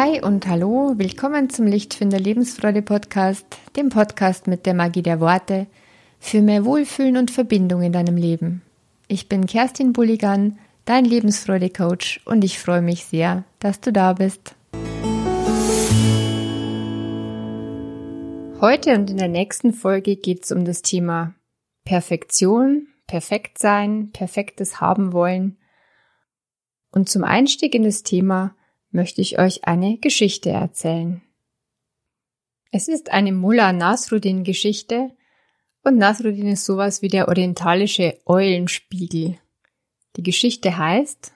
Hi und hallo, willkommen zum Lichtfinder Lebensfreude Podcast, dem Podcast mit der Magie der Worte für mehr Wohlfühlen und Verbindung in deinem Leben. Ich bin Kerstin Bulligan, dein Lebensfreude Coach und ich freue mich sehr, dass du da bist. Heute und in der nächsten Folge geht es um das Thema Perfektion, perfekt sein, perfektes haben wollen. Und zum Einstieg in das Thema möchte ich euch eine Geschichte erzählen. Es ist eine Mullah Nasruddin Geschichte und Nasruddin ist sowas wie der orientalische Eulenspiegel. Die Geschichte heißt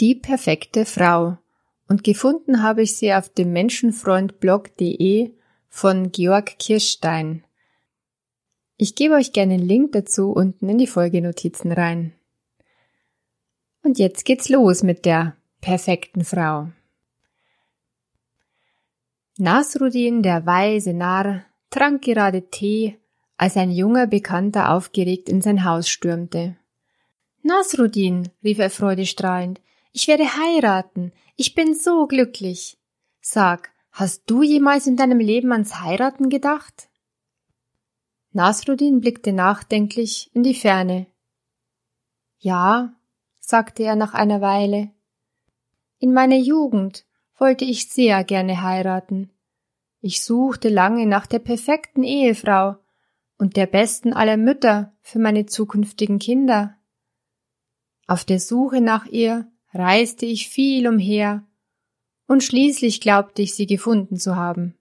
Die perfekte Frau und gefunden habe ich sie auf dem Menschenfreundblog.de von Georg Kirstein. Ich gebe euch gerne einen Link dazu unten in die Folgenotizen rein. Und jetzt geht's los mit der perfekten Frau. Nasruddin, der weise Narr, trank gerade Tee, als ein junger Bekannter aufgeregt in sein Haus stürmte. Nasruddin, rief er freudestrahlend, ich werde heiraten, ich bin so glücklich. Sag, hast du jemals in deinem Leben ans Heiraten gedacht? Nasruddin blickte nachdenklich in die Ferne. Ja, sagte er nach einer Weile, in meiner Jugend wollte ich sehr gerne heiraten. Ich suchte lange nach der perfekten Ehefrau und der besten aller Mütter für meine zukünftigen Kinder. Auf der Suche nach ihr reiste ich viel umher, und schließlich glaubte ich sie gefunden zu haben.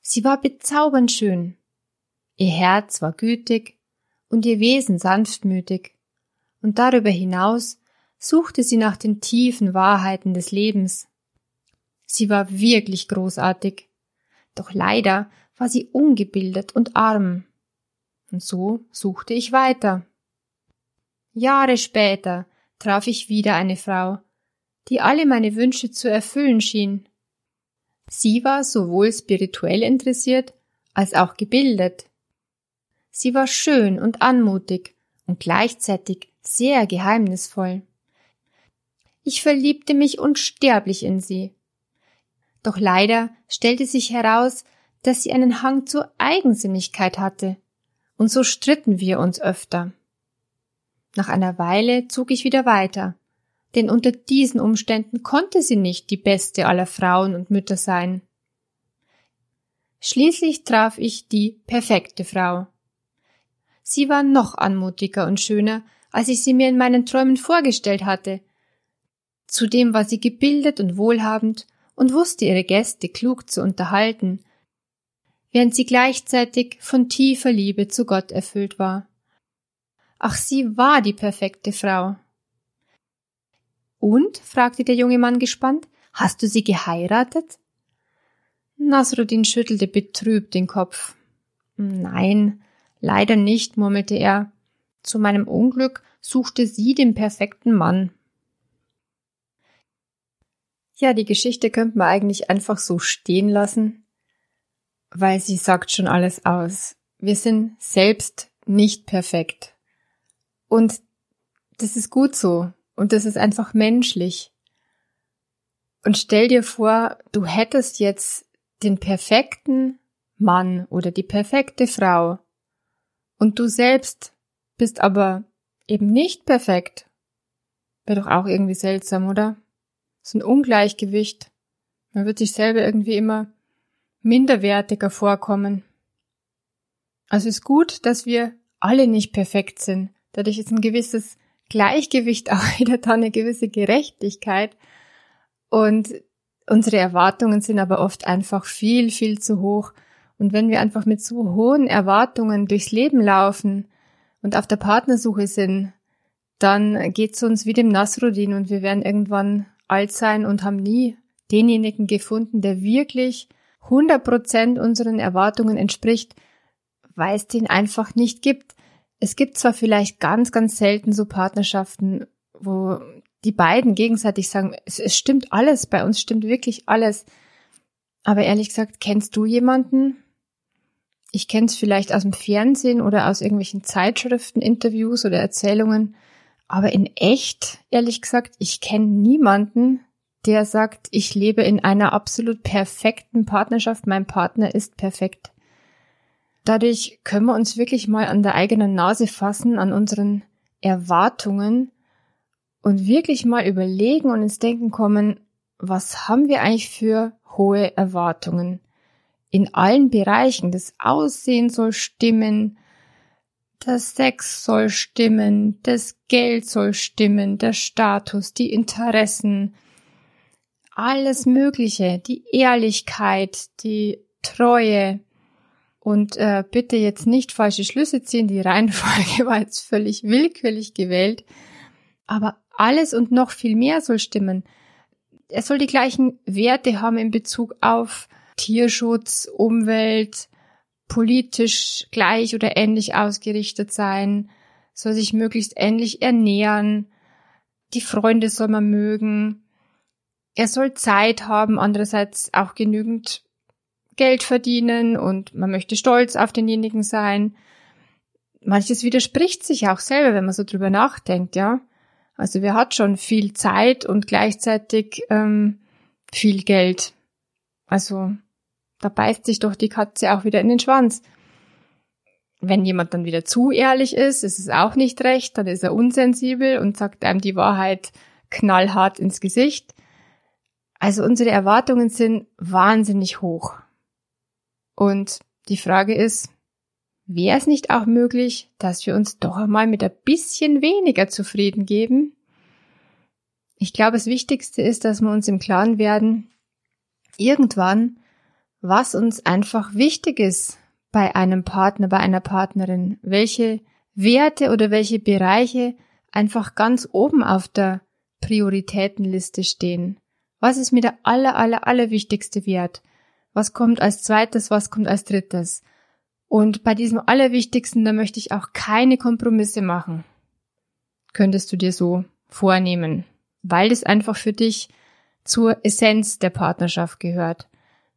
Sie war bezaubernd schön. Ihr Herz war gütig und ihr Wesen sanftmütig, und darüber hinaus suchte sie nach den tiefen Wahrheiten des Lebens. Sie war wirklich großartig, doch leider war sie ungebildet und arm. Und so suchte ich weiter. Jahre später traf ich wieder eine Frau, die alle meine Wünsche zu erfüllen schien. Sie war sowohl spirituell interessiert als auch gebildet. Sie war schön und anmutig und gleichzeitig sehr geheimnisvoll. Ich verliebte mich unsterblich in sie. Doch leider stellte sich heraus, dass sie einen Hang zur Eigensinnigkeit hatte, und so stritten wir uns öfter. Nach einer Weile zog ich wieder weiter, denn unter diesen Umständen konnte sie nicht die beste aller Frauen und Mütter sein. Schließlich traf ich die perfekte Frau. Sie war noch anmutiger und schöner, als ich sie mir in meinen Träumen vorgestellt hatte, Zudem war sie gebildet und wohlhabend und wusste ihre Gäste klug zu unterhalten, während sie gleichzeitig von tiefer Liebe zu Gott erfüllt war. Ach, sie war die perfekte Frau. Und? fragte der junge Mann gespannt, hast du sie geheiratet? Nasruddin schüttelte betrübt den Kopf. Nein, leider nicht, murmelte er. Zu meinem Unglück suchte sie den perfekten Mann. Ja, die Geschichte könnte man eigentlich einfach so stehen lassen, weil sie sagt schon alles aus. Wir sind selbst nicht perfekt. Und das ist gut so. Und das ist einfach menschlich. Und stell dir vor, du hättest jetzt den perfekten Mann oder die perfekte Frau. Und du selbst bist aber eben nicht perfekt. Wäre doch auch irgendwie seltsam, oder? So ein Ungleichgewicht. Man wird sich selber irgendwie immer minderwertiger vorkommen. Also ist gut, dass wir alle nicht perfekt sind. Dadurch ist ein gewisses Gleichgewicht auch wieder da, eine gewisse Gerechtigkeit. Und unsere Erwartungen sind aber oft einfach viel, viel zu hoch. Und wenn wir einfach mit so hohen Erwartungen durchs Leben laufen und auf der Partnersuche sind, dann geht's uns wie dem Nasruddin und wir werden irgendwann alt sein und haben nie denjenigen gefunden, der wirklich 100 Prozent unseren Erwartungen entspricht, weil es den einfach nicht gibt. Es gibt zwar vielleicht ganz, ganz selten so Partnerschaften, wo die beiden gegenseitig sagen, es, es stimmt alles, bei uns stimmt wirklich alles. Aber ehrlich gesagt, kennst du jemanden? Ich kenne es vielleicht aus dem Fernsehen oder aus irgendwelchen Zeitschriften, Interviews oder Erzählungen, aber in echt, ehrlich gesagt, ich kenne niemanden, der sagt, ich lebe in einer absolut perfekten Partnerschaft, mein Partner ist perfekt. Dadurch können wir uns wirklich mal an der eigenen Nase fassen, an unseren Erwartungen und wirklich mal überlegen und ins Denken kommen, was haben wir eigentlich für hohe Erwartungen? In allen Bereichen. Das Aussehen soll stimmen, der Sex soll stimmen, das Geld soll stimmen, der Status, die Interessen, alles Mögliche, die Ehrlichkeit, die Treue, und äh, bitte jetzt nicht falsche Schlüsse ziehen, die Reihenfolge war jetzt völlig willkürlich gewählt. Aber alles und noch viel mehr soll stimmen. Er soll die gleichen Werte haben in Bezug auf Tierschutz, Umwelt, politisch gleich oder ähnlich ausgerichtet sein, soll sich möglichst ähnlich ernähren, die Freunde soll man mögen, er soll Zeit haben, andererseits auch genügend Geld verdienen und man möchte stolz auf denjenigen sein. Manches widerspricht sich auch selber, wenn man so drüber nachdenkt, ja. Also wer hat schon viel Zeit und gleichzeitig ähm, viel Geld? Also da beißt sich doch die Katze auch wieder in den Schwanz. Wenn jemand dann wieder zu ehrlich ist, ist es auch nicht recht, dann ist er unsensibel und sagt einem die Wahrheit knallhart ins Gesicht. Also unsere Erwartungen sind wahnsinnig hoch. Und die Frage ist, wäre es nicht auch möglich, dass wir uns doch einmal mit ein bisschen weniger zufrieden geben? Ich glaube, das Wichtigste ist, dass wir uns im Klaren werden, irgendwann, was uns einfach wichtig ist bei einem Partner, bei einer Partnerin, welche Werte oder welche Bereiche einfach ganz oben auf der Prioritätenliste stehen. Was ist mir der aller, aller, aller wichtigste Wert? was kommt als zweites, was kommt als drittes. Und bei diesem Allerwichtigsten, da möchte ich auch keine Kompromisse machen. Könntest du dir so vornehmen, weil das einfach für dich zur Essenz der Partnerschaft gehört.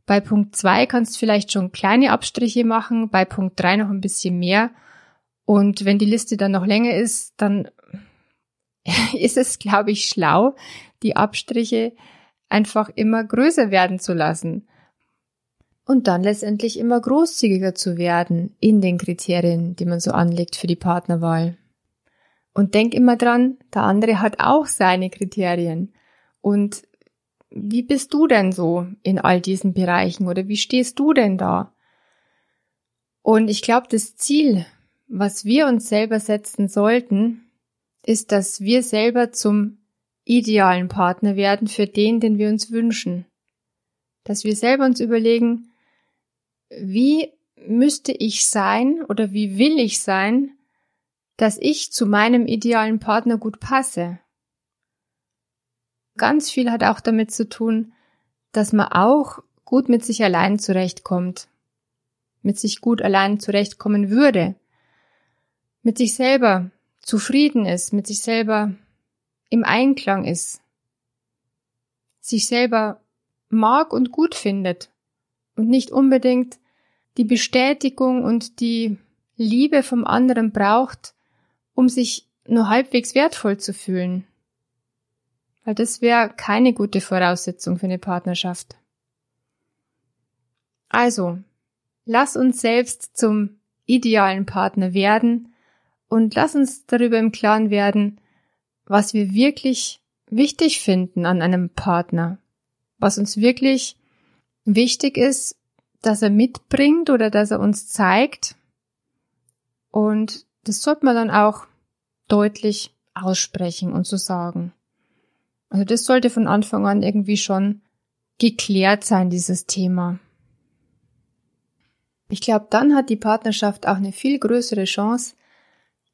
Bei Punkt zwei kannst du vielleicht schon kleine Abstriche machen, bei Punkt drei noch ein bisschen mehr. Und wenn die Liste dann noch länger ist, dann ist es, glaube ich, schlau, die Abstriche einfach immer größer werden zu lassen und dann letztendlich immer großzügiger zu werden in den Kriterien, die man so anlegt für die Partnerwahl. Und denk immer dran, der andere hat auch seine Kriterien. Und wie bist du denn so in all diesen Bereichen oder wie stehst du denn da? Und ich glaube, das Ziel, was wir uns selber setzen sollten, ist, dass wir selber zum idealen Partner werden für den, den wir uns wünschen. Dass wir selber uns überlegen, wie müsste ich sein oder wie will ich sein, dass ich zu meinem idealen Partner gut passe. Ganz viel hat auch damit zu tun, dass man auch gut mit sich allein zurechtkommt, mit sich gut allein zurechtkommen würde, mit sich selber zufrieden ist, mit sich selber im Einklang ist, sich selber mag und gut findet. Und nicht unbedingt die Bestätigung und die Liebe vom anderen braucht, um sich nur halbwegs wertvoll zu fühlen. Weil das wäre keine gute Voraussetzung für eine Partnerschaft. Also, lass uns selbst zum idealen Partner werden und lass uns darüber im Klaren werden, was wir wirklich wichtig finden an einem Partner, was uns wirklich wichtig ist dass er mitbringt oder dass er uns zeigt. Und das sollte man dann auch deutlich aussprechen und so sagen. Also das sollte von Anfang an irgendwie schon geklärt sein, dieses Thema. Ich glaube, dann hat die Partnerschaft auch eine viel größere Chance,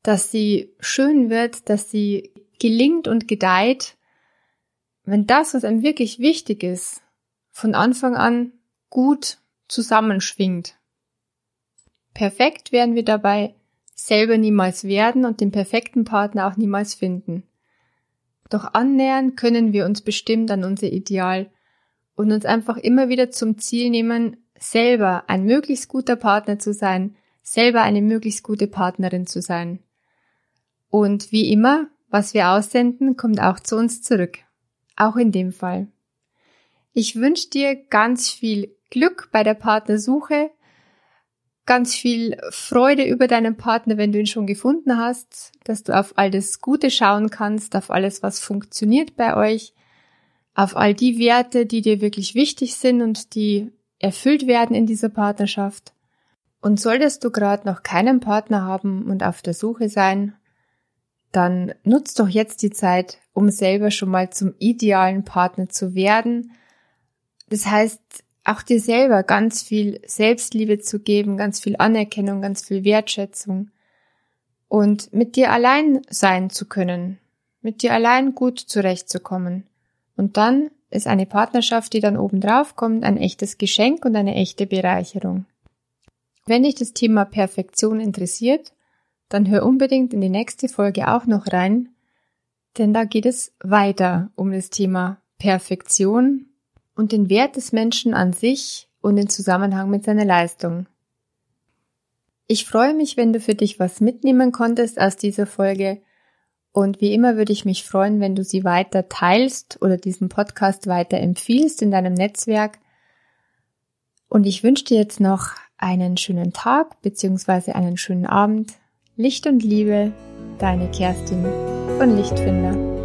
dass sie schön wird, dass sie gelingt und gedeiht, wenn das, was einem wirklich wichtig ist, von Anfang an gut zusammenschwingt. Perfekt werden wir dabei selber niemals werden und den perfekten Partner auch niemals finden. Doch annähern können wir uns bestimmt an unser Ideal und uns einfach immer wieder zum Ziel nehmen, selber ein möglichst guter Partner zu sein, selber eine möglichst gute Partnerin zu sein. Und wie immer, was wir aussenden, kommt auch zu uns zurück. Auch in dem Fall. Ich wünsche dir ganz viel Glück bei der Partnersuche, ganz viel Freude über deinen Partner, wenn du ihn schon gefunden hast, dass du auf all das Gute schauen kannst, auf alles, was funktioniert bei euch, auf all die Werte, die dir wirklich wichtig sind und die erfüllt werden in dieser Partnerschaft. Und solltest du gerade noch keinen Partner haben und auf der Suche sein, dann nutzt doch jetzt die Zeit, um selber schon mal zum idealen Partner zu werden. Das heißt, auch dir selber ganz viel Selbstliebe zu geben, ganz viel Anerkennung, ganz viel Wertschätzung und mit dir allein sein zu können, mit dir allein gut zurechtzukommen. Und dann ist eine Partnerschaft, die dann obendrauf kommt, ein echtes Geschenk und eine echte Bereicherung. Wenn dich das Thema Perfektion interessiert, dann hör unbedingt in die nächste Folge auch noch rein, denn da geht es weiter um das Thema Perfektion und den Wert des Menschen an sich und den Zusammenhang mit seiner Leistung. Ich freue mich, wenn du für dich was mitnehmen konntest aus dieser Folge und wie immer würde ich mich freuen, wenn du sie weiter teilst oder diesen Podcast weiter empfiehlst in deinem Netzwerk. Und ich wünsche dir jetzt noch einen schönen Tag bzw. einen schönen Abend Licht und Liebe, deine Kerstin von Lichtfinder.